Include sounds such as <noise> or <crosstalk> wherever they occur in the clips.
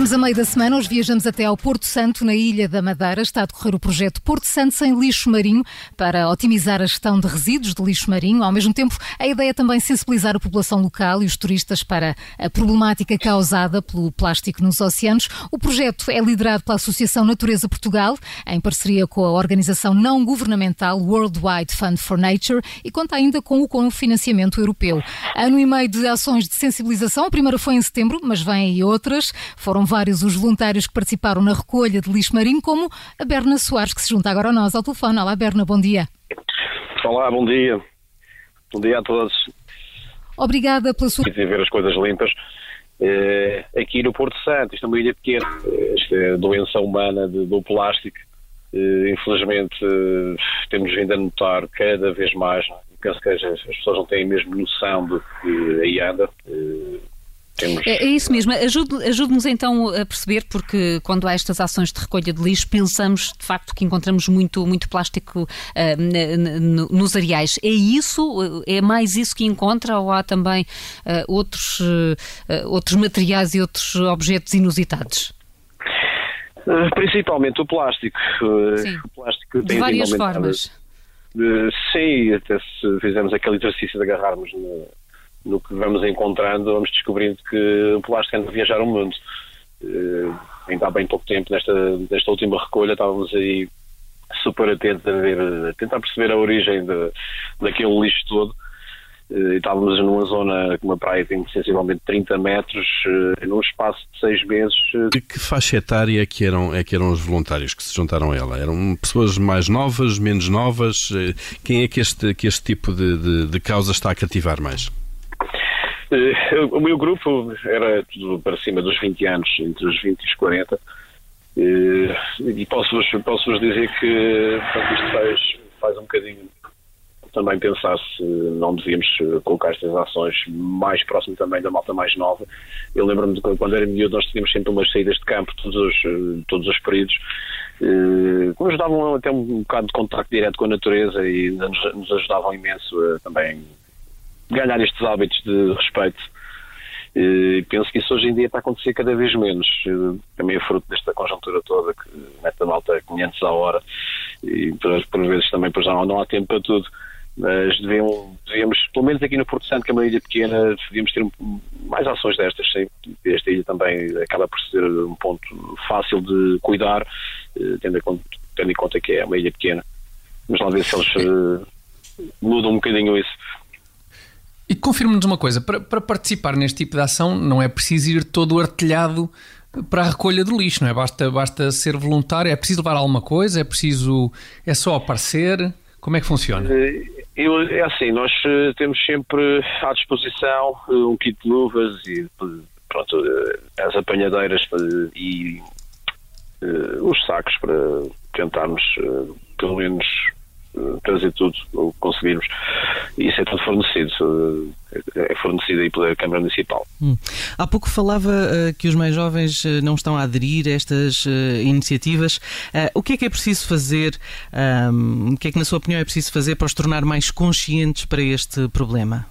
Estamos a meio da semana, hoje viajamos até ao Porto Santo, na Ilha da Madeira. Está a decorrer o projeto Porto Santo sem lixo marinho para otimizar a gestão de resíduos de lixo marinho. Ao mesmo tempo, a ideia é também sensibilizar a população local e os turistas para a problemática causada pelo plástico nos oceanos. O projeto é liderado pela Associação Natureza Portugal, em parceria com a organização não governamental Worldwide Fund for Nature e conta ainda com o financiamento europeu. Ano e meio de ações de sensibilização. A primeira foi em setembro, mas vem aí outras. Foram vários os voluntários que participaram na recolha de lixo marinho, como a Berna Soares, que se junta agora a nós ao telefone. Olá, Berna, bom dia. Olá, bom dia. Bom dia a todos. Obrigada pela sua. Quer ver as coisas limpas. É, aqui no Porto Santo, isto é uma ilha pequena, esta é doença humana de, do plástico. É, infelizmente, temos vindo a notar cada vez mais. Não? Penso que as, as, pessoas não têm mesmo noção do que aí anda. Temos... É, é, isso mesmo. Ajude-nos ajude então a perceber, porque quando há estas ações de recolha de lixo, pensamos de facto que encontramos muito, muito plástico uh, nos areais. É isso? É mais isso que encontra ou há também uh, outros, uh, outros materiais e outros objetos inusitados? Principalmente o plástico. Sim. O plástico de várias formas. Sim, até se fizermos aquele exercício de agarrarmos no que vamos encontrando, vamos descobrindo que o plástico anda a viajar o mundo. Uh, ainda há bem pouco tempo, nesta, nesta última recolha, estávamos aí super atentos a, ver, a tentar perceber a origem de, daquele lixo todo. Uh, estávamos numa zona com uma praia tem sensivelmente 30 metros, uh, num espaço de seis meses. De que faixa etária é que eram, é que eram os voluntários que se juntaram a ela? Eram pessoas mais novas, menos novas? Quem é que este, que este tipo de, de, de causa está a cativar mais? Eh, o meu grupo era tudo para cima dos 20 anos, entre os 20 e os 40. Eh, e posso-vos posso dizer que portanto, isto faz, faz um bocadinho também pensar se não devíamos colocar estas ações mais próximo também da malta mais nova. Eu lembro-me de quando era miúdo nós tínhamos sempre umas saídas de campo todos os, todos os períodos que nos davam até um bocado de contacto direto com a natureza e nos ajudavam imenso a também ganhar estes hábitos de respeito. E penso que isso hoje em dia está a acontecer cada vez menos. Também é fruto desta conjuntura toda que mete a malta 500 a hora e por, por vezes também pois não, não há tempo para tudo. Mas devíamos, pelo menos aqui no Porto Santo, que é uma ilha pequena, devíamos ter mais ações destas. Sim. Esta ilha também acaba por ser um ponto fácil de cuidar, eh, tendo em conta, tendo em conta que é uma ilha pequena. Mas lá ver se eles uh, mudam um bocadinho isso. E confirme-nos uma coisa: para, para, participar neste tipo de ação não é preciso ir todo artilhado para a recolha do lixo, não é? Basta, basta ser voluntário, é preciso levar alguma coisa, é preciso. é só aparecer? Como é que funciona? Eh, eu, é assim, nós eh, temos sempre à disposição eh, um kit de luvas e pronto, as apanhadeiras e os sacos para tentarmos pelo menos trazer tudo o que conseguirmos. Isso é tudo fornecido, é fornecido aí pela Câmara Municipal. Hum. Há pouco falava uh, que os mais jovens uh, não estão a aderir a estas uh, iniciativas. o que é que é preciso fazer? Um, o que é que, na sua opinião, é preciso fazer para os tornar mais conscientes para este problema?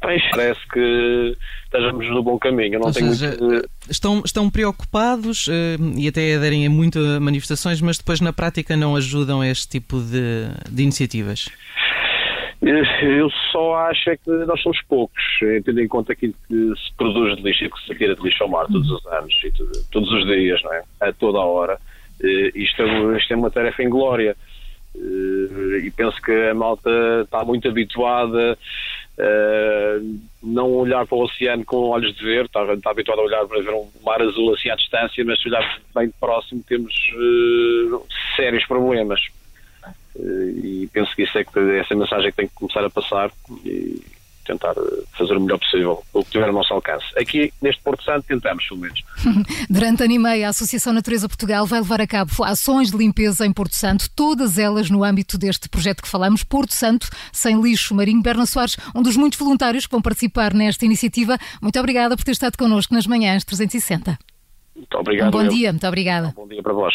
Parece que estejamos no bom caminho. não Ou tenho seja, muito... estão, estão preocupados uh, e até aderem a muitas manifestações, mas depois na prática não ajudam a este tipo de, de iniciativas? Eu só acho é que nós somos poucos, tendo em conta aquilo que se produz de lixo e que se tira de lixo ao mar todos os anos, e todos os dias, não é? a toda a hora. Eh, isto é, isto é uma tarefa inglória. E penso que a malta está muito habituada uh, não olhar para o oceano com olhos de ver, está, está habituada a olhar para ver um mar azul assim à distância, mas se olhar bem de próximo temos uh, sérios problemas. e penso que isso é que essa mensagem é que tem que começar a passar. E, tentar eh, fazer o melhor possível, o que tiver ao nosso alcance. Aqui, neste Porto Santo, tentamos, pelo menos. <laughs> Durante ano e meio, a Associação Natureza Portugal vai levar a cabo ações de limpeza em Porto Santo, todas elas no âmbito deste projeto que falamos, Porto Santo sem lixo marinho. Berna Soares, um dos muitos voluntários que vão participar nesta iniciativa. Muito obrigada por ter estado connosco nas manhãs 360. Muito obrigado. Um bom eu. dia, muito obrigada. Um bom dia para vós.